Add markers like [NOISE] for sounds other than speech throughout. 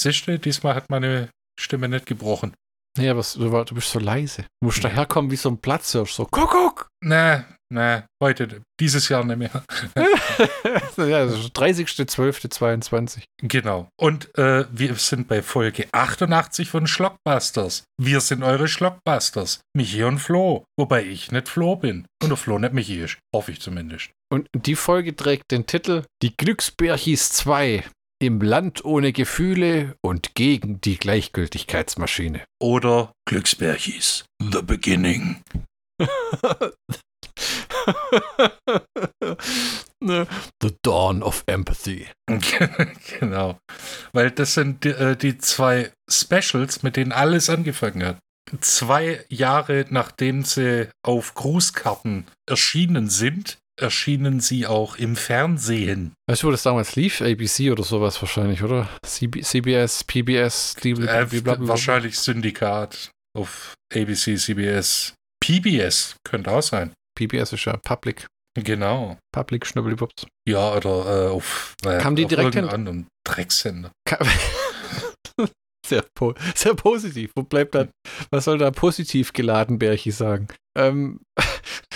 siehst du, diesmal hat meine Stimme nicht gebrochen. Nee, aber du, du bist so leise. Du musst daherkommen wie so ein Platzhirsch, so Kuckuck! Na, na, heute, dieses Jahr nicht mehr. [LAUGHS] ja, das ist 30.12.22. Genau. Und äh, wir sind bei Folge 88 von Schlockbusters. Wir sind eure Schlockbusters. Michi und Flo. Wobei ich nicht Flo bin. Und der Flo nicht Michi ist. Hoffe ich zumindest. Und die Folge trägt den Titel Die Glücksbärchis 2 im Land ohne Gefühle und gegen die Gleichgültigkeitsmaschine. Oder Glücksbärchis. The Beginning. [LAUGHS] The Dawn of Empathy. [LAUGHS] genau. Weil das sind die, äh, die zwei Specials, mit denen alles angefangen hat. Zwei Jahre nachdem sie auf Grußkarten erschienen sind, erschienen sie auch im Fernsehen. Weißt du, wo das damals lief? ABC oder sowas wahrscheinlich, oder? CB CBS, PBS, Äh, blablabla. wahrscheinlich Syndikat auf ABC, CBS. PBS könnte auch sein. PBS ist ja Public. Genau. Public Schnubbelibups. Ja, oder äh, auf, äh, Kam die auf direkt anderen Drecksender. [LAUGHS] Sehr, po sehr positiv. Wo bleibt dann, was soll da positiv geladen Berchi sagen? Ähm,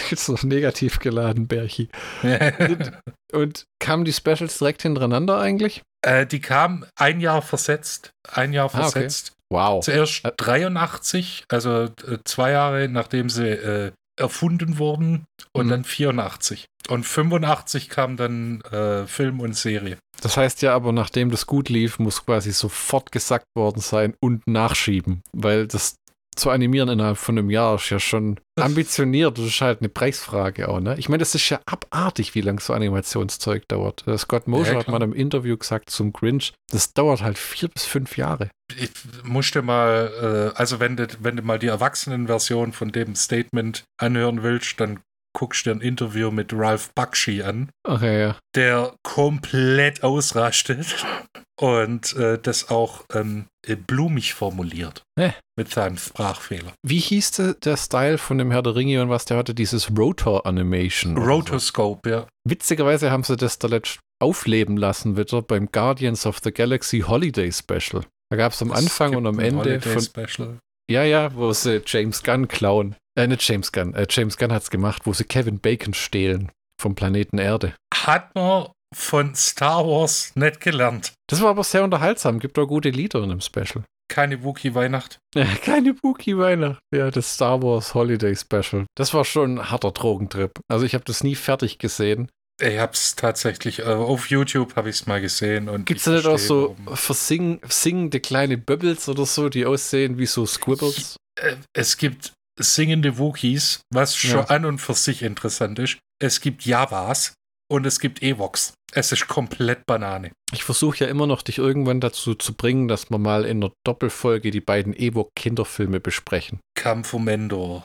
[LAUGHS] jetzt noch negativ geladen Berchi. [LAUGHS] Und kamen die Specials direkt hintereinander eigentlich? äh, die kam ein Jahr versetzt. Ein Jahr Ah, okay. versetzt. Wow. Zuerst Ä- 83, also äh, zwei Jahre nachdem sie äh, erfunden wurden und Mhm. dann 84. Und 85 kam dann äh, Film und Serie. Das heißt ja aber, nachdem das gut lief, muss quasi sofort gesackt worden sein und nachschieben, weil das zu animieren innerhalb von einem Jahr ist ja schon ambitioniert. Das ist halt eine Preisfrage auch, ne? Ich meine, das ist ja abartig, wie lange so Animationszeug dauert. Scott Mosher Ja, hat mal im Interview gesagt zum Grinch, das dauert halt vier bis fünf Jahre. Ich musste mal, äh, also wenn du, wenn du mal die Erwachsenenversion von dem Statement anhören willst, dann guckst du dir ein Interview mit Ralph Bakshi an, Ach ja, der komplett ausrastet [LAUGHS] und äh, das auch ähm, äh, blumig formuliert. Hä? Mit seinem Sprachfehler. Wie hieß der, der Style von dem Herr der Ringe und was der hatte? Dieses Rotor Animation. oder so. Rotoscope, ja. Witzigerweise haben sie das da letzt aufleben lassen wieder beim Guardians of the Galaxy Holiday Special. Da gab es am Anfang und am Ende Holiday von. Special. Ja, ja, wo sie James Gunn klauen. Äh, nicht James Gunn. Äh, James Gunn hat's gemacht, wo sie Kevin Bacon stehlen vom Planeten Erde. Hat man von Star Wars nicht gelernt. Das war aber sehr unterhaltsam. Gibt auch gute Lieder in dem Special. Keine Wookie-Weihnacht. Ja, [LAUGHS] keine Wookie Weihnacht. Ja, das Star Wars Holiday Special. Das war schon ein harter Drogentrip. Also ich habe das nie fertig gesehen. Ich hab's tatsächlich, äh, auf YouTube habe ich es mal gesehen. und Gibt es ich da nicht auch so warum. versing, singende kleine Bubbles oder so, die aussehen wie so Squibbles? Äh, es gibt singende Wookies, was schon Ja. an und für sich interessant ist. Es gibt Javas und es gibt Evox. Es ist komplett Banane. Ich versuche ja immer noch, dich irgendwann dazu zu bringen, dass wir mal in einer Doppelfolge die beiden Ewok-Kinderfilme besprechen. Kampf um Endor.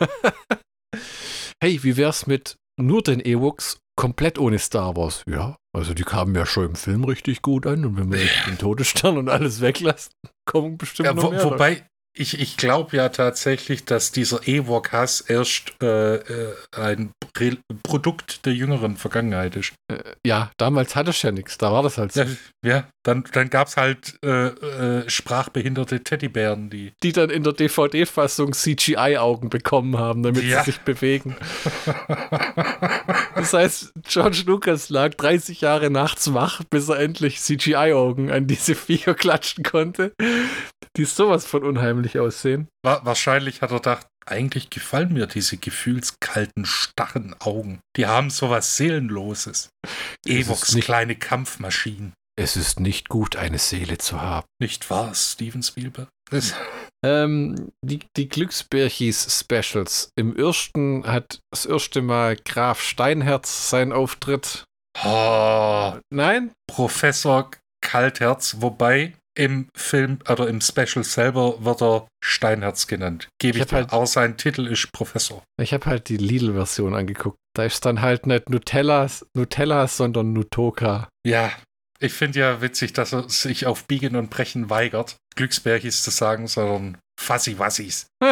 [LAUGHS] Hey, wie wär's mit nur den Ewoks komplett ohne Star Wars? Ja, also die kamen ja schon im Film richtig gut an und wenn wir den Todesstern und alles weglassen, kommen bestimmt Ja, noch mehr. wobei, ich, ich glaube ja tatsächlich, dass dieser Ewok-Hass erst äh, äh, ein Pre Produkt der jüngeren Vergangenheit ist. Äh, ja, damals hatte ich ja nichts, da war das halt so. Ja, ja dann, dann gab es halt äh, äh, sprachbehinderte Teddybären, die. Die dann in der DVD-Fassung CGI-Augen bekommen haben, damit Ja. sie sich bewegen. [LAUGHS] Das heißt, George Lucas lag 30 Jahre nachts wach, bis er endlich CGI-Augen an diese Viecher klatschen konnte, die sowas von unheimlich aussehen. Wa wahrscheinlich hat er gedacht, eigentlich gefallen mir diese gefühlskalten, starren Augen. Die haben sowas Seelenloses. Evox nicht- kleine Kampfmaschinen. Es ist nicht gut, eine Seele zu haben. Nicht wahr, Steven Spielberg? Das, [LAUGHS] Ähm, die, die Glücksbärchis-Specials. Im ersten hat das erste Mal Graf Steinherz seinen Auftritt. oh, Nein? Professor Kaltherz, wobei im Film oder im Special selber wird er Steinherz genannt. Gebe Ich ich, dir. halt- Aber sein Titel ist Professor. Ich habe halt die Lidl-Version angeguckt. Da ist dann halt nicht Nutellas, Nutellas, sondern Nutoka. Ja, ich finde ja witzig, dass er sich auf Biegen und Brechen weigert, Glücksbärchis zu sagen, sondern Fassi-Wassis. [LAUGHS]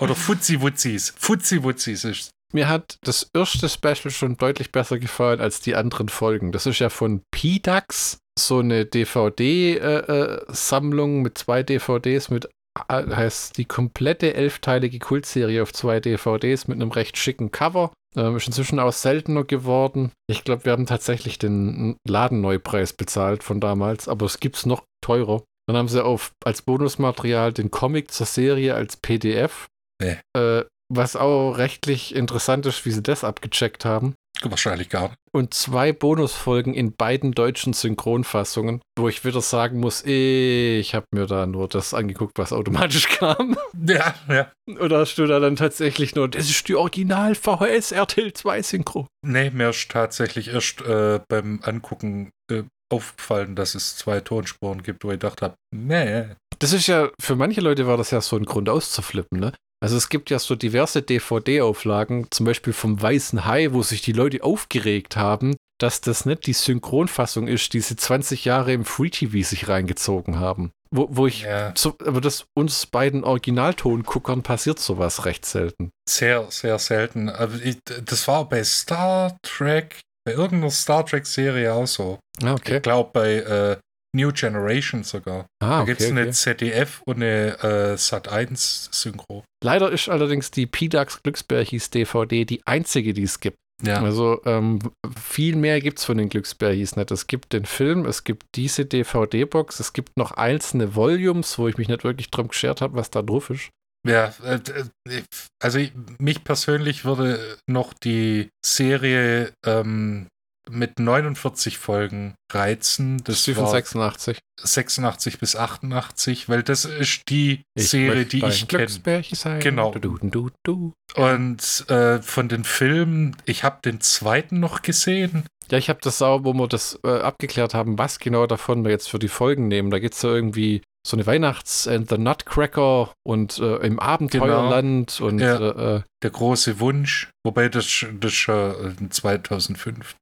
Oder Futzi-Wutzis. Futzi-Wutzis ist. Mir hat das erste Special schon deutlich besser gefallen als die anderen Folgen. Das ist ja von P-Dax so eine DVD-Sammlung mit zwei DVDs mit äh, heißt die komplette elfteilige Kultserie auf zwei DVDs mit einem recht schicken Cover. Ähm, ist inzwischen auch seltener geworden. Ich glaube, wir haben tatsächlich den Ladenneupreis bezahlt von damals, aber es gibt es noch teurer. Dann haben sie auf, als Bonusmaterial den Comic zur Serie als PDF. Nee. Äh, was auch rechtlich interessant ist, wie sie das abgecheckt haben. Wahrscheinlich gar nicht. Und zwei Bonusfolgen in beiden deutschen Synchronfassungen, wo ich wieder sagen muss, ich habe mir da nur das angeguckt, was automatisch [LAUGHS] kam. Ja, ja. Oder hast du da dann tatsächlich nur, das ist die Original VHS RTL 2 Synchro? Nee, mir ist tatsächlich erst äh, beim Angucken äh, aufgefallen, dass es zwei Tonspuren gibt, wo ich gedacht habe, nee. Das ist ja, für manche Leute war das ja so ein Grund auszuflippen, ne? Also es gibt ja so diverse DVD-Auflagen, zum Beispiel vom Weißen Hai, wo sich die Leute aufgeregt haben, dass das nicht die Synchronfassung ist, die sie 20 Jahre im Free TV sich reingezogen haben. Wo, wo ich, Ja. so, aber das uns beiden Originaltonguckern passiert sowas recht selten. Sehr, sehr selten. Aber ich, das war bei Star Trek, bei irgendeiner Star Trek-Serie auch so. Ah, Ich glaube bei äh, New Generation sogar. Ah, da gibt es okay, eine okay. ZDF und eine äh, Sat1-Synchro. Leider ist allerdings die P-Dax Glücksbärchis DVD die einzige, die es gibt. Ja. Also ähm, viel mehr gibt es von den Glücksbärchis nicht. Es gibt den Film, es gibt diese DVD-Box, es gibt noch einzelne Volumes, wo ich mich nicht wirklich drum geschert habe, was da drauf ist. Ja, äh, äh, also ich, mich persönlich würde noch die Serie ähm, mit 49 Folgen reizen. Das von war 86. 86 bis 88, weil das ist die Ich Serie, die ich kenne. Sein. Genau. Du, du, du. Und äh, von den Filmen, ich habe den zweiten noch gesehen. Ja, ich habe das auch, wo wir das äh, abgeklärt haben, was genau davon wir jetzt für die Folgen nehmen. Da gibt es ja irgendwie so eine Weihnachts- and the Nutcracker und äh, im Abenteuerland und Ja. äh, äh, Der große Wunsch, wobei das, das schon äh, 2005.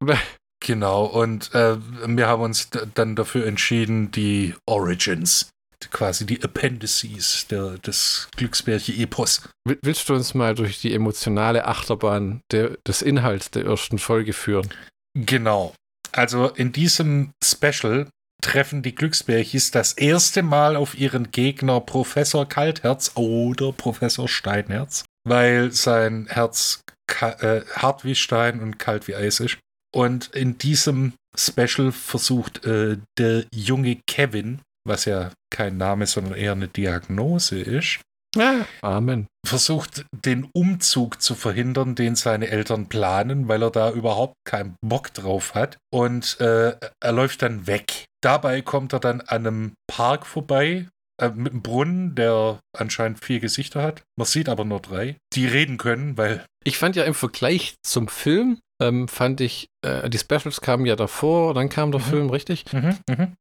[LAUGHS] Genau, und äh, wir haben uns dann dafür entschieden, die Origins, quasi die Appendices der, des Glücksbärchen-Epos. Will- Willst du uns mal durch die emotionale Achterbahn der, des Inhalts der ersten Folge führen? Genau. Also in diesem Special treffen die Glücksbärchis das erste Mal auf ihren Gegner Professor Kaltherz oder Professor Steinherz, weil sein Herz äh, hart wie Stein und kalt wie Eis ist. Und in diesem Special versucht äh, der junge Kevin, was ja kein Name, sondern eher eine Diagnose ist, Ja. Amen. versucht, den Umzug zu verhindern, den seine Eltern planen, weil er da überhaupt keinen Bock drauf hat. Und äh, er läuft dann weg. Dabei kommt er dann an einem Park vorbei. äh, Mit einem Brunnen, der anscheinend vier Gesichter hat. Man sieht aber nur drei, die reden können, weil Ich fand ja im Vergleich zum Film, ähm, fand ich, äh, die Specials kamen ja davor, dann kam der Mhm. Film, richtig?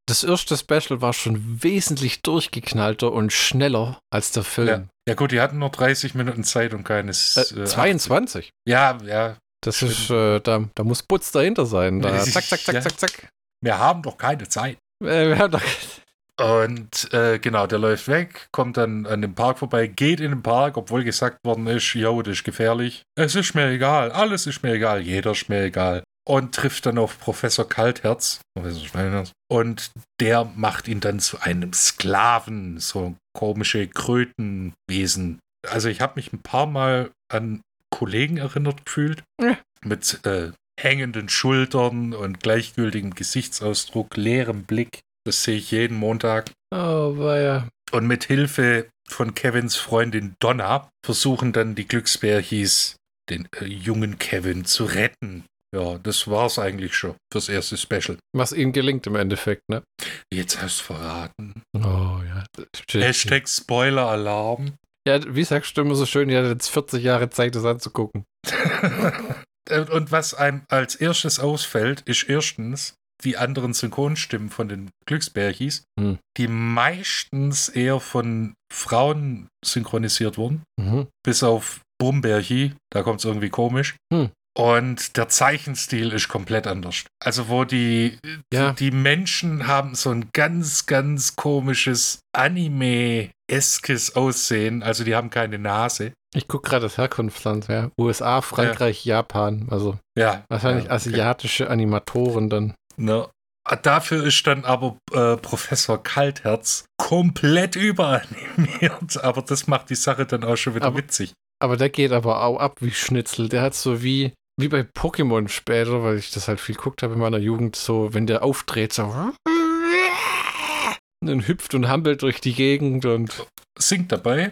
Das erste Special war schon wesentlich durchgeknallter und schneller als der Film. Ja. ja gut, die hatten nur 30 Minuten Zeit und keines. Äh, 22. Ja, ja. Das Stimmt. ist, äh, da, da muss Putz dahinter sein. Da, [LAUGHS] zack, zack, zack, Ja. zack, zack. Wir haben doch keine Zeit. Äh, wir haben doch, Und äh, genau, der läuft weg, kommt dann an dem Park vorbei, geht in den Park, obwohl gesagt worden ist, jo, das ist gefährlich. Es ist mir egal, alles ist mir egal, jeder ist mir egal. Und trifft dann auf Professor Kaltherz, Professor Steinherz, und der macht ihn dann zu einem Sklaven, so komische Krötenwesen. Also ich habe mich ein paar Mal an Kollegen erinnert gefühlt, Ja. mit äh, hängenden Schultern und gleichgültigem Gesichtsausdruck, leerem Blick. Das sehe ich jeden Montag. oh, ja. Und mit Hilfe von Kevins Freundin Donna versuchen dann die Glücksbärchis, den äh, jungen Kevin zu retten. Ja, das war's eigentlich schon fürs erste Special. Was ihnen gelingt im Endeffekt, ne? Jetzt hast du verraten. Oh, ja. Hashtag Spoiler-Alarm. Ja, wie sagst du immer so schön, ihr hattet jetzt 40 Jahre Zeit, das anzugucken. [LAUGHS] Und was einem als erstes ausfällt, ist erstens die anderen Synchronstimmen von den Glücksbärchis, Hm. die meistens eher von Frauen synchronisiert wurden. Mhm. bis auf Brumberchi, da kommt es irgendwie komisch. Hm. Und der Zeichenstil ist komplett anders. Also wo die, Ja. die, die Menschen haben so ein ganz, ganz komisches Anime-eskes Aussehen. Also die haben keine Nase. Ich gucke gerade das Herkunftsland, ja. USA, Frankreich, Japan. Also Ja. wahrscheinlich ja, okay. asiatische Animatoren dann. Ne? Dafür ist dann aber äh, Professor Kaltherz komplett überanimiert. [LAUGHS] Aber das macht die Sache dann auch schon wieder Aber- witzig. Aber der geht aber auch ab wie Schnitzel. Der hat so wie, wie bei Pokémon später, weil ich das halt viel geguckt habe in meiner Jugend, so, wenn der aufdreht, so. [LAUGHS] Und hüpft und hampelt durch die Gegend und. Singt dabei.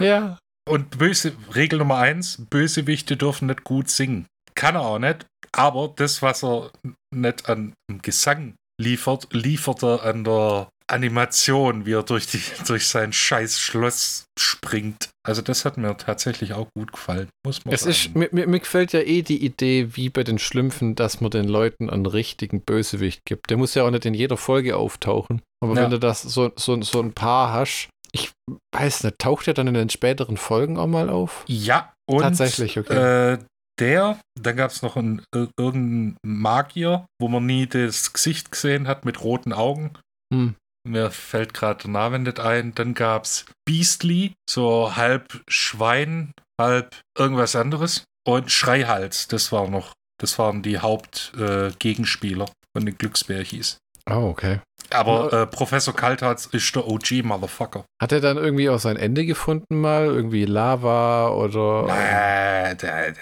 Ja. Und böse, Regel Nummer eins, Bösewichte dürfen nicht gut singen. Kann er auch nicht, aber das, was er nicht an Gesang liefert, liefert er an der Animation, wie er durch, die, [LAUGHS] durch sein scheiß Schloss springt. Also das hat mir tatsächlich auch gut gefallen, muss man Es sagen. ist, mir, mir, mir gefällt ja eh die Idee, wie bei den Schlümpfen, dass man den Leuten einen richtigen Bösewicht gibt. Der muss ja auch nicht in jeder Folge auftauchen. Aber Ja. wenn du das so, so, so ein paar hast, ich weiß nicht, taucht er dann in den späteren Folgen auch mal auf? ja, und Tatsächlich, okay. äh, der, dann gab es noch einen, äh, irgendeinen Magier, wo man nie das Gesicht gesehen hat mit roten Augen. Hm. Mir fällt gerade der Name nicht ein. Dann gab es Beastly, so halb Schwein, halb irgendwas anderes. Und Schreihals, das war noch, das waren die Hauptgegenspieler äh, von den Glücksbärchis. Oh, okay. Aber äh, Professor Kaltharz ist der OG-Motherfucker. Hat er dann irgendwie auch sein Ende gefunden mal? Irgendwie Lava oder Äh, der, der,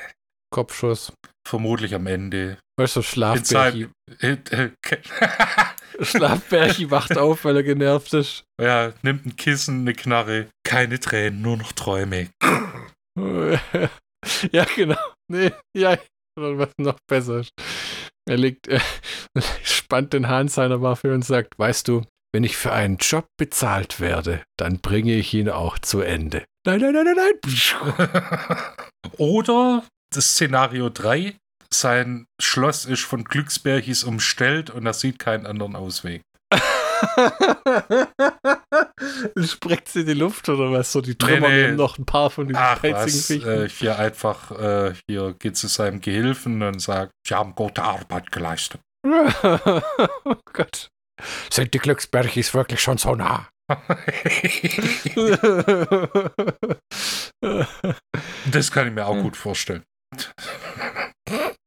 Kopfschuss? vermutlich am Ende. Weißt du, Schlafbärchi, Äh, [LAUGHS] äh, Schlafbärchi wacht auf, weil er genervt ist. ja, nimmt ein Kissen, eine Knarre. Keine Tränen, nur noch Träume. [LAUGHS] ja, genau. Nee, ja, was noch besser ist. Er legt, er [LAUGHS] spannt den Hahn seiner Waffe und sagt, weißt du, wenn ich für einen Job bezahlt werde, dann bringe ich ihn auch zu Ende. Nein, nein, nein, nein, nein. Oder das Szenario 3, sein Schloss ist von Glücksbärchis umstellt und er sieht keinen anderen Ausweg. [LAUGHS] Spreckt sie in die Luft oder was? So die Trümmer Nee, nee. nehmen noch ein paar von diesen Ach was, Viechen. äh, hier einfach, äh, hier geht zu seinem Gehilfen und sagt, sie haben gute Arbeit geleistet. [LAUGHS] oh Gott. Sind die Glücksbergis wirklich schon so nah? [LAUGHS] das kann ich mir auch gut vorstellen. [LAUGHS]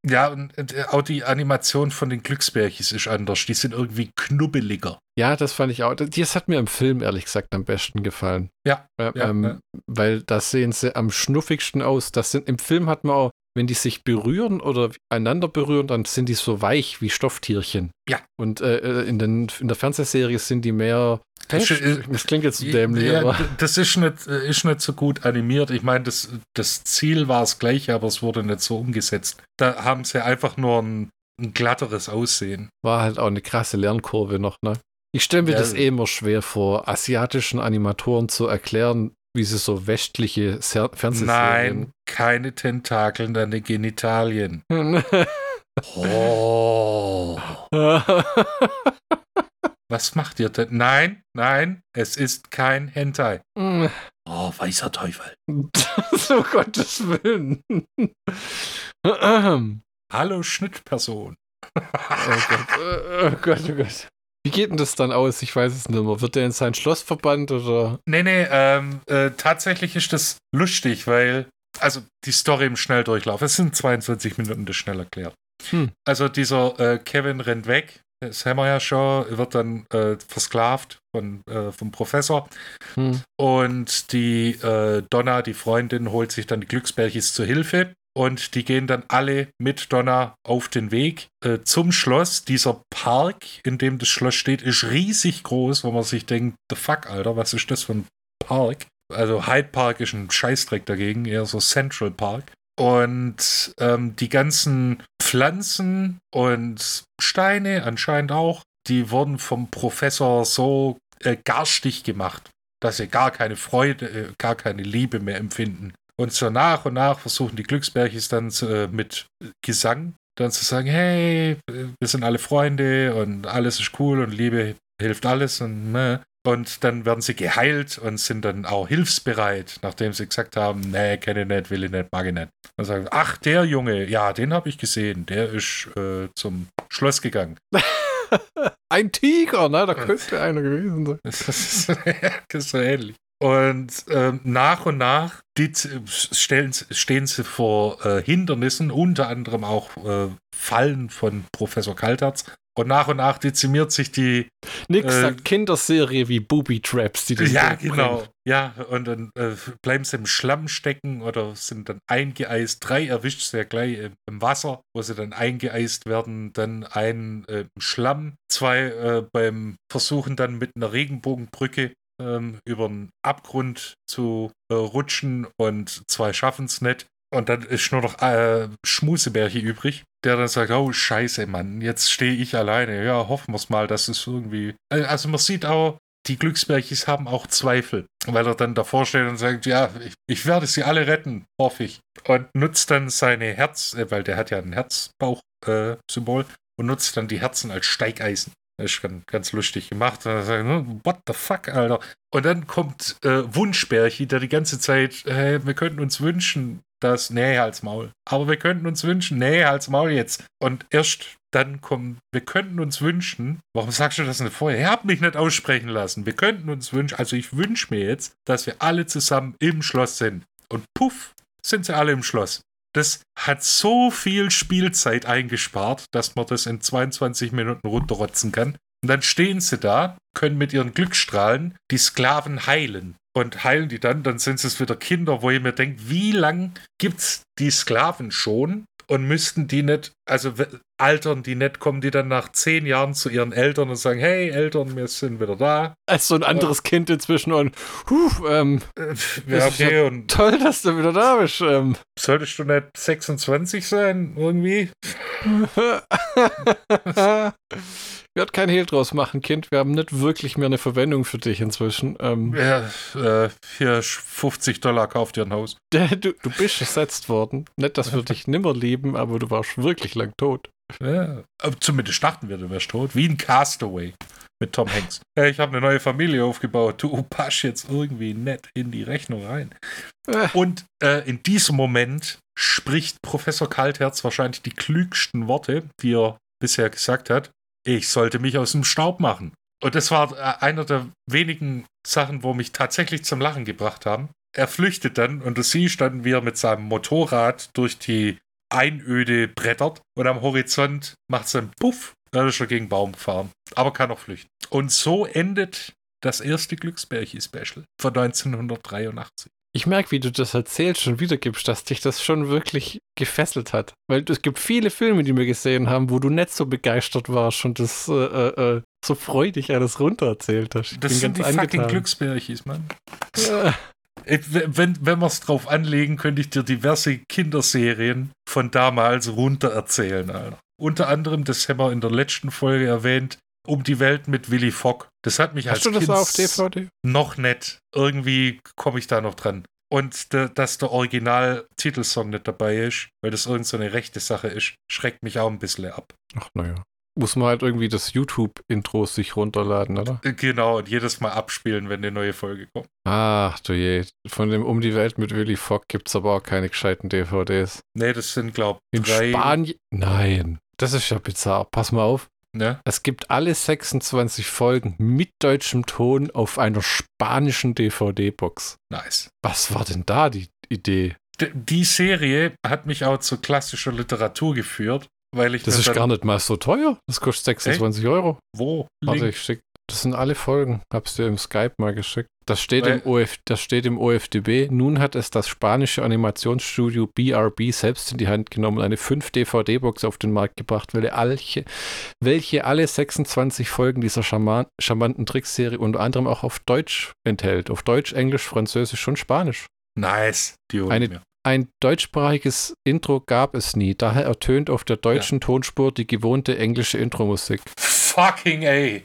Ja, und äh, auch die Animation von den Glücksbärchis ist anders. Die sind irgendwie knubbeliger. ja, das fand ich auch. Das hat mir im Film ehrlich gesagt am besten gefallen. Ja, Äh, ja, ähm, ja. Weil da sehen sie am schnuffigsten aus. Das sind, Im Film hat man auch, wenn die sich berühren oder einander berühren, dann sind die so weich wie Stofftierchen. Ja. Und äh, äh, in, den, in der Fernsehserie sind die mehr. Das ist- Das klingt jetzt so dämlich, Ja, aber. das ist nicht, äh, ist nicht so gut animiert. Ich meine, das, das Ziel war das gleiche, aber es wurde nicht so umgesetzt. Da haben sie einfach nur ein, ein glatteres Aussehen. war halt auch eine krasse Lernkurve noch, ne? Ich stelle mir Ja. das eh immer schwer vor, asiatischen Animatoren zu erklären, wie sie so westliche Ser Nein, keine Tentakeln an den Genitalien. Fernsehserien. [LAUGHS] Oh. Was macht ihr denn? Nein, nein, es ist kein Hentai. [LAUGHS] Oh, weißer Teufel. so Gottes Willen. oh Hallo Schnittperson. Gott, oh Gott, oh Gott. Wie geht denn das dann aus? Ich weiß es nicht mehr. Wird der in sein Schloss verbannt oder? Nee, nee, ähm, äh, tatsächlich ist das lustig, weil, also die Story im Schnelldurchlauf, es sind 22 Minuten, das schnell erklärt. Hm. Also dieser äh, Kevin rennt weg, das haben wir ja schon, wird dann äh, versklavt von, äh, vom Professor Hm. und die äh, Donna, die Freundin, holt sich dann die Glücksbärchis zur Hilfe. Und die gehen dann alle mit Donna auf den Weg äh, zum Schloss. Dieser Park, in dem das Schloss steht, ist riesig groß, wo man sich denkt, the fuck, Alter, was ist das für ein Park? Also Hyde Park ist ein Scheißdreck dagegen, eher so Central Park. Und ähm, die ganzen Pflanzen und Steine anscheinend auch, die wurden vom Professor so äh, garstig gemacht, dass sie gar keine Freude, äh, gar keine Liebe mehr empfinden. Und so nach und nach versuchen die Glücksbärchis dann zu, äh, mit Gesang dann zu sagen, hey, wir sind alle Freunde und alles ist cool und Liebe hilft alles und äh. und dann werden sie geheilt und sind dann auch hilfsbereit, nachdem sie gesagt haben, nee, kenne ich nicht, will ich nicht, mag ich nicht. Und sagen, ach, der Junge, ja, den habe ich gesehen, der ist äh, zum Schloss gegangen. [LAUGHS] Ein Tiger, ne? Da könnte einer gewesen sein. Das ist, [LAUGHS] das ist so ähnlich. Und ähm, nach und nach die, stellen, stehen sie vor äh, Hindernissen, unter anderem auch äh, Fallen von Professor Kalterz. Und nach und nach dezimiert sich die. Nix Äh, sagt Kinderserie wie Booby Traps, die den Ja, Tod bringen. genau. Ja, und dann äh, bleiben sie im Schlamm stecken oder sind dann eingeeist. Drei erwischt sie ja gleich im, im Wasser, wo sie dann eingeeist werden. Dann ein äh, im Schlamm. Zwei äh, beim Versuchen dann mit einer Regenbogenbrücke ähm, über einen Abgrund zu äh, rutschen und zwei schaffen es nicht. Und dann ist nur noch äh, Schmusebärche übrig, der dann sagt, oh scheiße, Mann, jetzt stehe ich alleine. Ja, hoffen wir es mal, dass es irgendwie... Äh, Also man sieht auch, die Glücksbärchis haben auch Zweifel, weil er dann davor steht und sagt, ja, ich, ich werde sie alle retten, hoffe ich. Und nutzt dann seine Herz, äh, weil der hat ja ein Herzbauch-Symbol, und nutzt dann die Herzen als Steigeisen. Ist ganz, ganz lustig gemacht. "Hm, what the fuck, Alter. Und dann kommt äh, Wunschbärchi, der die ganze Zeit, hey, wir könnten uns wünschen, dass, nee, als Maul. Aber wir könnten uns wünschen, nee, als Maul jetzt. Und erst dann kommt, wir könnten uns wünschen, warum sagst du das nicht vorher? Er hat mich nicht aussprechen lassen. Wir könnten uns wünschen, also ich wünsche mir jetzt, dass wir alle zusammen im Schloss sind. Und puff, sind sie alle im Schloss. Das hat so viel Spielzeit eingespart, dass man das in 22 Minuten runterrotzen kann. Und dann stehen sie da, können mit ihren Glücksstrahlen die Sklaven heilen. Und heilen die dann, dann sind es wieder Kinder, wo ihr mir denkt, wie lang gibt's die Sklaven schon? Und müssten die nicht, also altern die nicht, kommen die dann nach zehn Jahren zu ihren Eltern und sagen, hey Eltern, wir sind wieder da. Als so ein anderes Kind inzwischen und huh, ähm, Äh, Ja, ist okay, und toll, dass du wieder da bist. Ähm. solltest du nicht 26 sein, irgendwie? [LAUGHS] [LAUGHS] Wird kein Hehl draus machen, Kind. Wir haben nicht wirklich mehr eine Verwendung für dich inzwischen. Ähm, Ja, äh, hier 50 Dollar kauft ihr ein Haus. [LAUGHS] du, du bist ersetzt worden. Nicht, dass wir dich nimmer lieben, aber du warst wirklich lang tot. Ja, zumindest dachten wir, du wärst tot. Wie ein Castaway mit Tom Hanks. Ich habe eine neue Familie aufgebaut. Du passt jetzt irgendwie nett in die Rechnung rein. Äh. Und äh, in diesem Moment spricht Professor Kaltherz wahrscheinlich die klügsten Worte, die er bisher gesagt hat. Ich sollte mich aus dem Staub machen. Und das war äh, einer der wenigen Sachen, wo mich tatsächlich zum Lachen gebracht haben. Er flüchtet dann und du siehst dann, wie er mit seinem Motorrad durch die Einöde brettert und am Horizont macht es einen Puff, dann ist er gegen Baum gefahren. Aber kann auch flüchten. Und so endet das erste Glücksbärchi-Special von 1983. Ich merke, wie du das erzählst und wiedergibst, dass dich das schon wirklich gefesselt hat. Weil es gibt viele Filme, die wir gesehen haben, wo du nicht so begeistert warst und das äh, äh, äh, so freudig alles runtererzählt hast. Ich Das sind die ganz fucking angetan. Glücksbärchis, Mann. Äh, Ich, wenn wenn wir es drauf anlegen, könnte ich dir diverse Kinderserien von damals runter erzählen, Alter. Unter anderem, das haben wir in der letzten Folge erwähnt, Um die Welt mit Willy Fogg. Das hat mich als Hast du das Kind auf DVD? noch nicht. Irgendwie komme ich da noch dran. Und de, dass der Original-Titelsong nicht dabei ist, weil das irgend so eine rechte Sache ist, schreckt mich auch ein bisschen ab. Ach, naja. Muss man halt irgendwie das YouTube-Intro sich runterladen, oder? Äh, Genau, und jedes Mal abspielen, wenn eine neue Folge kommt. Ach du je. Von dem Um die Welt mit Willy Fogg gibt es aber auch keine gescheiten DVDs. Nee, das sind, glaub In drei. Spanien? Nein. Das ist ja bizarr. Pass mal auf. Ne? Es gibt alle 26 Folgen mit deutschem Ton auf einer spanischen DVD-Box. Nice. Was war denn da die Idee? D die Serie hat mich auch zu klassischer Literatur geführt, weil ich Das ist gar nicht mal so teuer. Das kostet 26 Euro. Wo? Warte, Link? ich schick. Das sind alle Folgen. Hab's dir im Skype mal geschickt. Das steht, Weil- im OF, das steht im OFDB. Nun hat es das spanische Animationsstudio BRB selbst in die Hand genommen und eine 5-DVD-Box auf den Markt gebracht, welche, welche alle 26 Folgen dieser charman, charmanten Trickserie unter anderem auch auf Deutsch enthält. Auf Deutsch, Englisch, Französisch und Spanisch. Nice. Die Eine- mir. Ein deutschsprachiges Intro gab es nie. Daher ertönt auf der deutschen Tonspur die gewohnte englische Intromusik. Fucking A.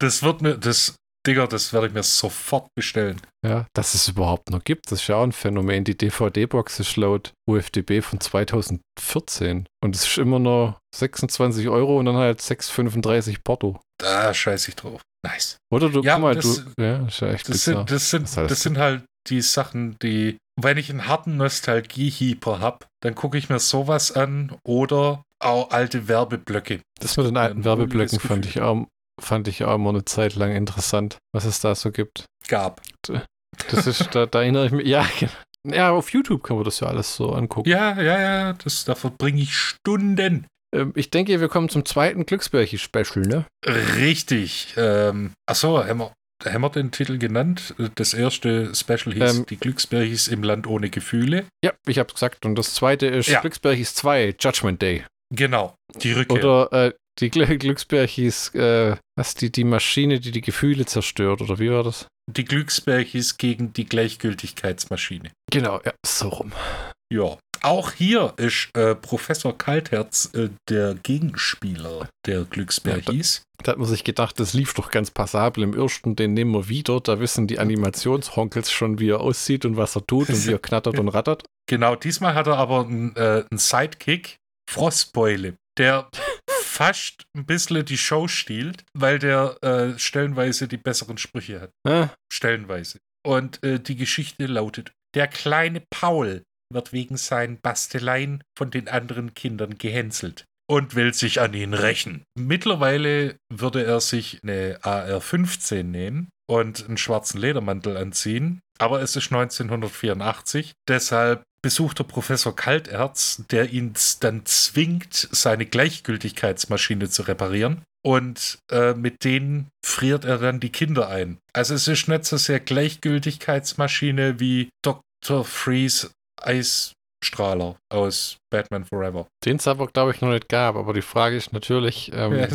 Das wird mir, das, Digga, das werde ich mir sofort bestellen. Ja, dass es überhaupt noch gibt, das ist ja auch ein Phänomen. Die DVD-Box ist laut UFDB von 2014 und es ist immer noch 26 Euro und dann halt 6,35 Porto. Da scheiße ich drauf. Nice. Oder du, Ja, guck mal, das- du, ja, ist ja echt Das bizarr. sind, das, sind, Was heißt das sind halt die Sachen, die, wenn ich einen harten Nostalgie-Heeper habe, dann gucke ich mir sowas an oder auch alte Werbeblöcke. Das mit den alten Werbeblöcken fand Gefühl. ich auch, fand ich auch immer eine Zeit lang interessant, was es da so gibt. Gab. Das ist, da, da erinnere ich mich, ja, genau. ja, auf YouTube kann man das ja alles so angucken. Ja, ja, ja, das, da verbringe ich Stunden. Ähm, ich denke, wir kommen zum zweiten Glücksbärchen-Special, ne? Richtig. Ähm, achso, haben wir, haben wir den Titel genannt? Das erste Special hieß Ähm, Die Glücksbärchis im Land ohne Gefühle. Ja, ich hab's gesagt. Und das zweite ist Ja. Glücksbärchis 2, Judgment Day. Genau, die Rückkehr. Oder äh, die Gl Glücksbärchis, äh, was die, die Maschine, die die Gefühle zerstört, oder wie war das? die Glücksbärchis gegen die Gleichgültigkeitsmaschine. Genau, ja, so rum. Ja. Auch hier ist äh, Professor Kaltherz äh, der Gegenspieler der Glücksbärchis. Da hat man sich gedacht, das lief doch ganz passabel im ersten, den nehmen wir wieder. Da wissen die Animationshonkels schon, wie er aussieht und was er tut und wie er [LAUGHS] knattert und rattert. Genau, diesmal hat er aber einen äh, einen Sidekick, Frostbeule, der fast ein bisschen die Show stiehlt, weil der äh, stellenweise die besseren Sprüche hat. Ah, Stellenweise. Und äh, die Geschichte lautet: Der kleine Paul wird wegen seinen Basteleien von den anderen Kindern gehänselt und will sich an ihn rächen. Mittlerweile würde er sich eine AR-15 nehmen und einen schwarzen Ledermantel anziehen, aber es ist 1984, deshalb besucht der Professor Kalterz, der ihn dann zwingt, seine Gleichgültigkeitsmaschine zu reparieren. Und äh, mit denen friert er dann die Kinder ein. Also es ist nicht so sehr Gleichgültigkeitsmaschine wie Dr. Freeze Eisstrahler aus Batman Forever. den es aber, glaube ich, noch nicht gab. Aber die Frage ist natürlich, ähm, [LAUGHS]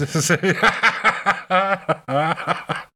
Ja, [LAUGHS]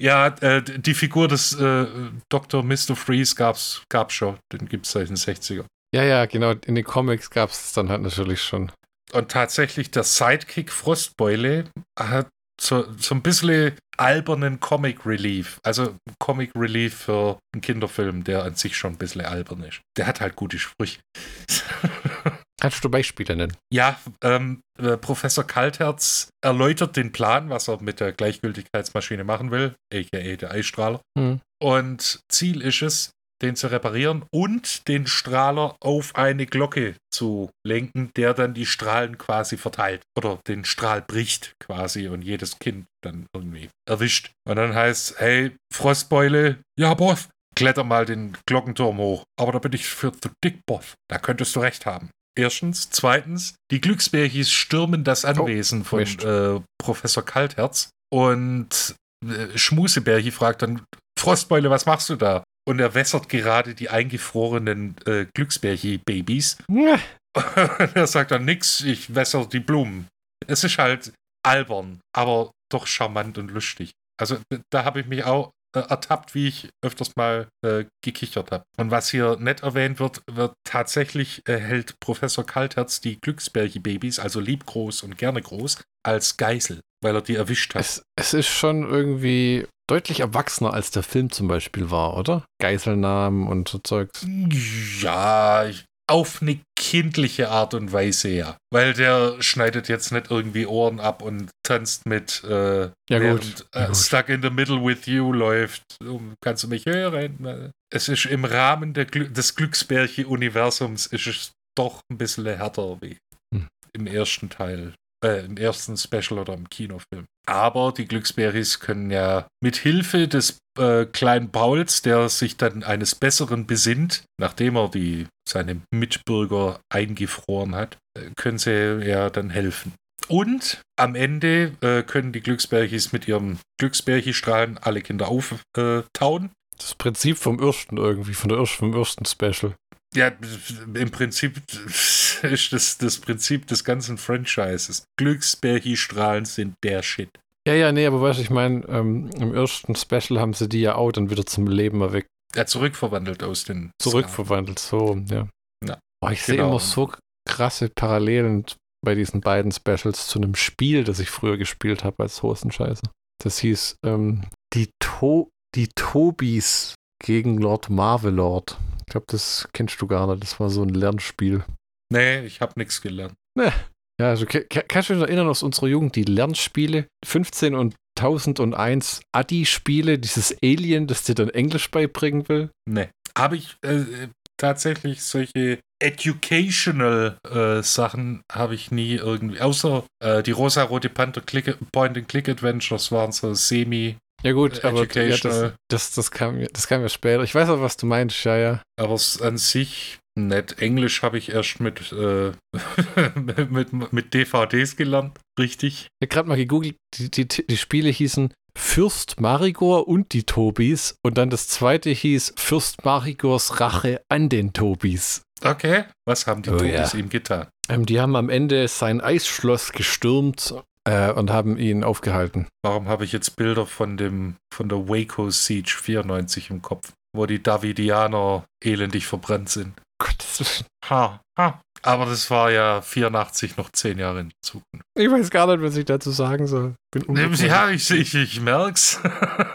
ja äh, die Figur des äh, Dr. Mr. Freeze gab's, gab's schon. Den gibt es seit den 60er. ja, ja, genau, in den Comics gab es dann halt natürlich schon. Und tatsächlich der Sidekick Frostbeule hat so, so ein bisschen albernen Comic Relief. Also Comic Relief für einen Kinderfilm, der an sich schon ein bisschen albern ist. Der hat halt gute Sprüche. [LAUGHS] Kannst du Beispiele nennen? Ja, ähm, äh, Professor Kaltherz erläutert den Plan, was er mit der Gleichgültigkeitsmaschine machen will, aka der Eisstrahler. Hm. Und Ziel ist es, den zu reparieren und den Strahler auf eine Glocke zu lenken, der dann die Strahlen quasi verteilt. Oder den Strahl bricht quasi und jedes Kind dann irgendwie erwischt. Und dann heißt, hey, Frostbeule, ja, Boss, kletter mal den Glockenturm hoch. Aber da bin ich für zu dick, Boss. Da könntest du recht haben. Erstens. Zweitens, die Glücksbärchis stürmen das Anwesen von Mist. äh, Professor Kaltherz. Und äh, Schmusebärchi fragt dann, Frostbeule, was machst du da? Und er wässert gerade die eingefrorenen äh, Glücksbärchi-Babys. [LAUGHS] Ja. Und er sagt dann nix, ich wässer die Blumen. Es ist halt albern, aber doch charmant und lustig. Also da habe ich mich auch äh, ertappt, wie ich öfters mal äh, gekichert habe. Und was hier nicht erwähnt wird, wird tatsächlich äh, hält Professor Kaltherz die Glücksbärchi-Babys, also liebgroß und gerne groß, als Geisel, weil er die erwischt hat. Es, es ist schon irgendwie deutlich erwachsener, als der Film zum Beispiel war, oder? Geiselnamen und so Zeugs. Ja, ich- auf eine kindliche Art und Weise, ja. Weil der schneidet jetzt nicht irgendwie Ohren ab und tanzt mit äh, Ja, während. Äh, Ja, gut. Stuck in the Middle with You läuft. Um, kannst du mich hören? Es ist im Rahmen Glü des Glücksbärche-Universums ist es doch ein bisschen härter wie Hm. im ersten Teil. Äh, im ersten Special oder im Kinofilm. Aber die Glücksbärchis können ja mit Hilfe des äh, kleinen Pauls, der sich dann eines Besseren besinnt, nachdem er die, seine Mitbürger eingefroren hat, äh, können sie ja dann helfen. Und am Ende äh, können die Glücksbärchis mit ihrem Glücksbärchistrahlen alle Kinder auftauen. Das Prinzip vom ersten irgendwie, von der ersten, vom ersten Special. Ja, im Prinzip [LAUGHS] ist das das Prinzip des ganzen Franchises. Glücksbärchi-Strahlen sind der Shit. Ja, ja, nee, aber weißt du, ich meine, ähm, im ersten Special haben sie die ja auch dann wieder zum Leben erweckt, Er zurückverwandelt aus den zurückverwandelt, so, ja. Ja, Boah, ich sehe genau. immer so krasse Parallelen bei diesen beiden Specials zu einem Spiel, das ich früher gespielt habe als Hosenscheiße. Das hieß ähm, die, to die Tobis gegen Lord Marvelord. Ich glaube, das kennst du gar nicht. Das war so ein Lernspiel. Nee, ich habe nichts gelernt. Ja, also ka- ka- kannst du dich erinnern aus unserer Jugend, die Lernspiele, 15 und 1001 Adi-Spiele, dieses Alien, das dir dann Englisch beibringen will? Nee. Habe ich äh, tatsächlich solche educational äh, Sachen habe ich nie irgendwie, außer äh, die rosa-rote Panther Click Point-and-Click-Adventures waren so semi, Ja gut, Äh, aber ja, das, das, das, kam, ja- das kam ja später. Ich weiß auch, was du meinst, ja, ja. aber s- an sich Nett. Englisch habe ich erst mit, äh, [LAUGHS] mit, mit DVDs gelernt. Richtig. Ich habe gerade mal gegoogelt, die, die, die Spiele hießen Fürst Marigor und die Tobis und dann das zweite hieß Fürst Marigors Rache an den Tobis. Okay. Was haben die Oh, Tobis ja. ihm getan? Ähm, die haben am Ende sein Eisschloss gestürmt äh, und haben ihn aufgehalten. Warum habe ich jetzt Bilder von dem von der Waco Siege 94 im Kopf, wo die Davidianer elendig verbrannt sind? Gottes Willen. Ha, ha. Aber das war ja 84 noch zehn Jahre in Zukunft. Ich weiß gar nicht, was ich dazu sagen soll. Bin Ja, ich, ich, ich merk's.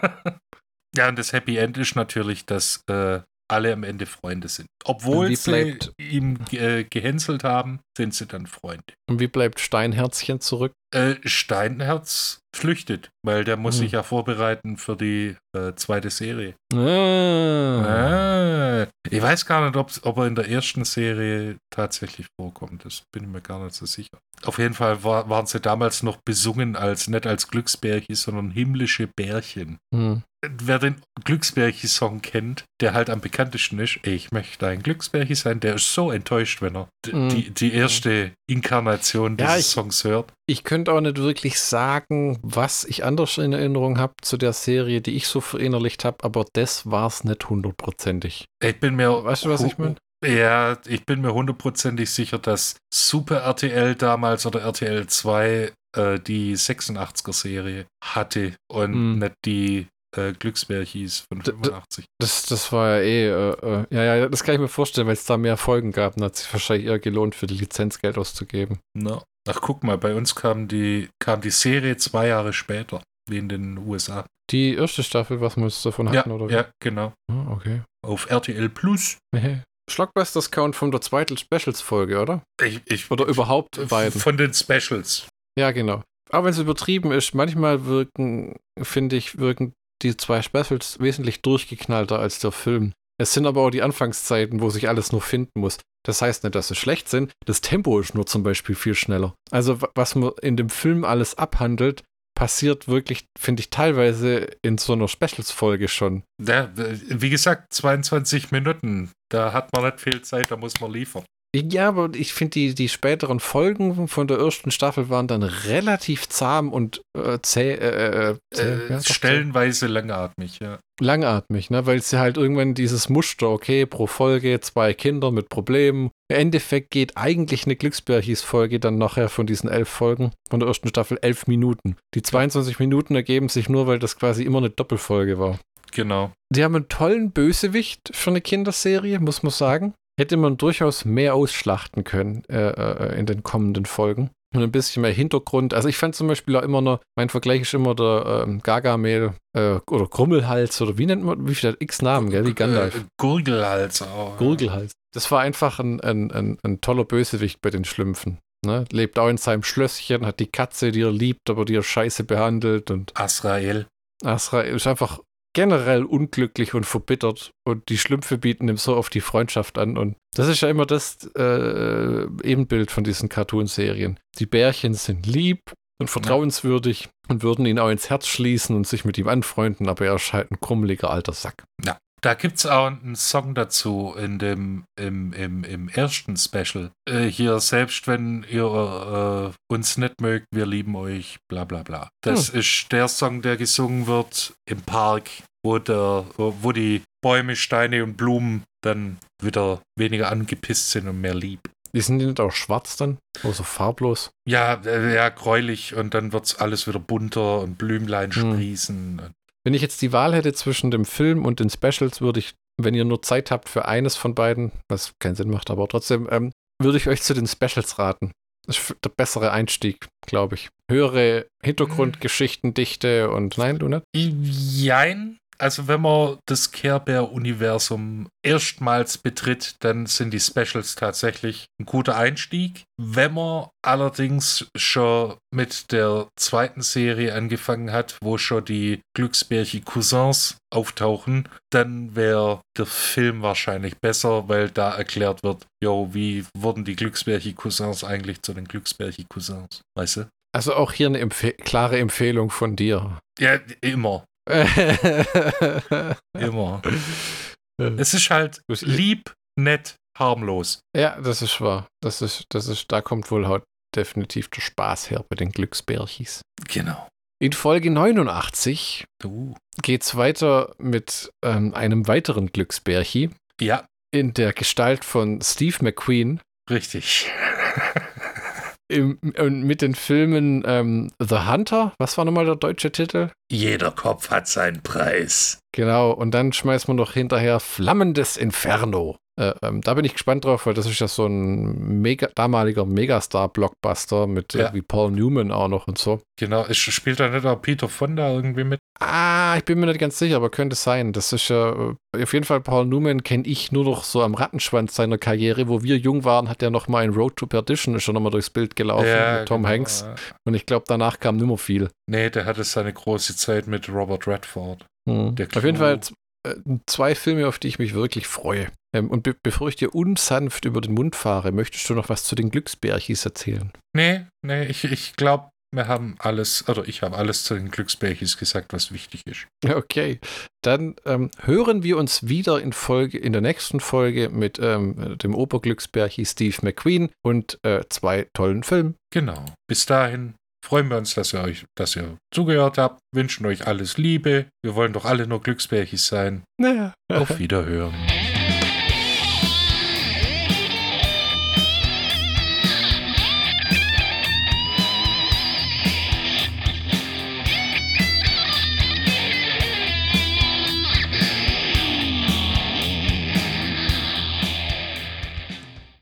[LAUGHS] ja, und das Happy End ist natürlich, dass äh, alle am Ende Freunde sind. Obwohl sie ihm äh, gehänselt haben, sind sie dann Freunde. Und wie bleibt Steinherzchen zurück? Äh, Steinherz flüchtet, weil der muss Hm. sich ja vorbereiten für die äh, zweite Serie. Ah. Ah, ich weiß gar nicht, ob er in der ersten Serie tatsächlich vorkommt. Das bin ich mir gar nicht so sicher. Auf jeden Fall war, waren sie damals noch besungen als nicht als Glücksbärchen, sondern himmlische Bärchen. Hm. Wer den Glücksbärchen-Song kennt, der halt am bekanntesten ist, ich möchte ein Glücksbärchen sein, der ist so enttäuscht, wenn er Mm. die, die erste Inkarnation Ja, dieses ich- Songs hört. Ich könnte auch nicht wirklich sagen, was ich anders in Erinnerung habe zu der Serie, die ich so verinnerlicht habe, aber das war es nicht hundertprozentig. Ich bin mir. Weißt du, was ich meine? Ja, ich bin mir hundertprozentig sicher, dass Super RTL damals oder RTL 2 äh, die 86er-Serie hatte und Hm. nicht die äh, Glücksbärchis von D- d- 85. Das, das war ja eh, äh, äh, ja, ja, das kann ich mir vorstellen, weil es da mehr Folgen gab, dann hat es sich wahrscheinlich eher gelohnt, für die Lizenz Geld auszugeben. Na. Ach, guck mal, bei uns kam die, kam die Serie zwei Jahre später, wie in den USA. Die erste Staffel, was wir jetzt davon Ja, hatten, oder? wie? ja, genau. Ah, okay. Auf RTL Plus. [LAUGHS] Schlockbusters Count von der zweiten Specials-Folge, oder? Ich, ich, Oder überhaupt beiden. Von den Specials. Ja, genau. Aber wenn es übertrieben ist, manchmal wirken, finde ich, wirken die zwei Specials wesentlich durchgeknallter als der Film. Es sind aber auch die Anfangszeiten, wo sich alles nur finden muss. Das heißt nicht, dass sie schlecht sind. Das Tempo ist nur zum Beispiel viel schneller. Also, wa- was man in dem Film alles abhandelt, passiert wirklich, finde ich, teilweise in so einer Specials-Folge schon. Ja, wie gesagt, 22 Minuten. Da hat man nicht viel Zeit, da muss man liefern. Ja, aber ich finde, die, die späteren Folgen von der ersten Staffel waren dann relativ zahm und äh, zäh, äh, äh, zäh, Äh, ja, doch, zäh. stellenweise langatmig, ja. langatmig, ne? weil sie halt irgendwann dieses Muster, okay, pro Folge zwei Kinder mit Problemen. Im Endeffekt geht eigentlich eine Glücksbärchis-Folge dann nachher von diesen elf Folgen von der ersten Staffel elf Minuten. Die 22 Minuten ergeben sich nur, weil das quasi immer eine Doppelfolge war. Genau. Die haben einen tollen Bösewicht für eine Kinderserie, muss man sagen. Hätte man durchaus mehr ausschlachten können äh, äh, in den kommenden Folgen. Und ein bisschen mehr Hintergrund. Also ich fand zum Beispiel auch immer noch, mein Vergleich ist immer der ähm, Gargamel äh, oder Krummelhals oder wie nennt man, wie viel x Namen, gell, wie Gandalf. Äh, Gurgelhals auch. Gurgelhals. Das war einfach ein, ein, ein, ein toller Bösewicht bei den Schlümpfen. Ne? Lebt auch in seinem Schlösschen, hat die Katze, die er liebt, aber die er scheiße behandelt und Asrael. Asra ist einfach generell unglücklich und verbittert und die Schlümpfe bieten ihm so auf die Freundschaft an und das ist ja immer das äh, Ebenbild von diesen Cartoonserien. Die Bärchen sind lieb und vertrauenswürdig und würden ihn auch ins Herz schließen und sich mit ihm anfreunden, aber er ist halt ein krummeliger alter Sack. Da gibt es auch einen Song dazu in dem, im, im, im ersten Special. Äh, hier, selbst wenn ihr äh, uns nicht mögt, wir lieben euch, bla bla bla. Das ist der Song, der gesungen wird im Park, wo, der, wo die Bäume, Steine und Blumen dann wieder weniger angepisst sind und mehr lieb. Die sind die nicht auch schwarz dann? Oder so farblos? Ja, äh, ja, gräulich und dann wird alles wieder bunter und Blümlein Hm. Wenn ich jetzt die Wahl hätte zwischen dem Film und den Specials, würde ich, wenn ihr nur Zeit habt für eines von beiden, was keinen Sinn macht, aber trotzdem, ähm, würde ich euch zu den Specials raten. Das ist der bessere Einstieg, glaube ich. Höhere Hintergrundgeschichtendichte und nein, nicht? Jein. Also wenn man das Care Bear Universum erstmals betritt, dann sind die Specials tatsächlich ein guter Einstieg. Wenn man allerdings schon mit der zweiten Serie angefangen hat, wo schon die Glücksbärchen Cousins auftauchen, dann wäre der Film wahrscheinlich besser, weil da erklärt wird, jo, wie wurden die Glücksbärchen Cousins eigentlich zu den Glücksbärchen Cousins, weißt du? Also auch hier eine Empfe klare Empfehlung von dir. Ja, immer, [LAUGHS] immer. Es ist halt lieb, nett, harmlos. Ja, das ist wahr. Das ist, das ist, da kommt wohl halt definitiv der Spaß her bei den Glücksbärchis. Genau. In Folge 89 Uh. geht's weiter mit ähm, einem weiteren Glücksbärchi Ja, in der Gestalt von Steve McQueen richtig. [LAUGHS] im, und mit den Filmen ähm, The Hunter, was war nochmal der deutsche Titel? Jeder Kopf hat seinen Preis. Genau, und dann schmeißt man noch hinterher Flammendes Inferno. Äh, ähm, da bin ich gespannt drauf, weil das ist ja so ein mega, damaliger Megastar-Blockbuster mit Ja. irgendwie Paul Newman auch noch und so. Genau, es spielt da nicht auch Peter Fonda irgendwie mit? Ah, ich bin mir nicht ganz sicher, aber könnte sein. Das ist ja äh, auf jeden Fall Paul Newman kenne ich nur noch so am Rattenschwanz seiner Karriere. Wo wir jung waren, hat er noch mal in Road to Perdition schon noch mal durchs Bild gelaufen mit Tom genau, Hanks. ja. Und ich glaube, danach kam nimmer viel. Nee, der hatte seine große Zeit mit Robert Redford. Hm. Der Auf jeden. Fall zwei Filme, auf die ich mich wirklich freue. Ähm, und be bevor ich dir unsanft über den Mund fahre, möchtest du noch was zu den Glücksbärchis erzählen? Nee, nee, ich, ich glaube, wir haben alles, oder ich habe alles zu den Glücksbärchis gesagt, was wichtig ist. [LAUGHS] Okay, dann ähm, hören wir uns wieder in Folge, in der nächsten Folge mit ähm, dem Oberglücksbärchi Steve McQueen und äh, zwei tollen Filmen. Genau. Bis dahin freuen wir uns, dass ihr euch, dass ihr zugehört habt, wünschen euch alles Liebe. Wir wollen doch alle nur Glücksbärchis sein. Naja. Auf Wiederhören.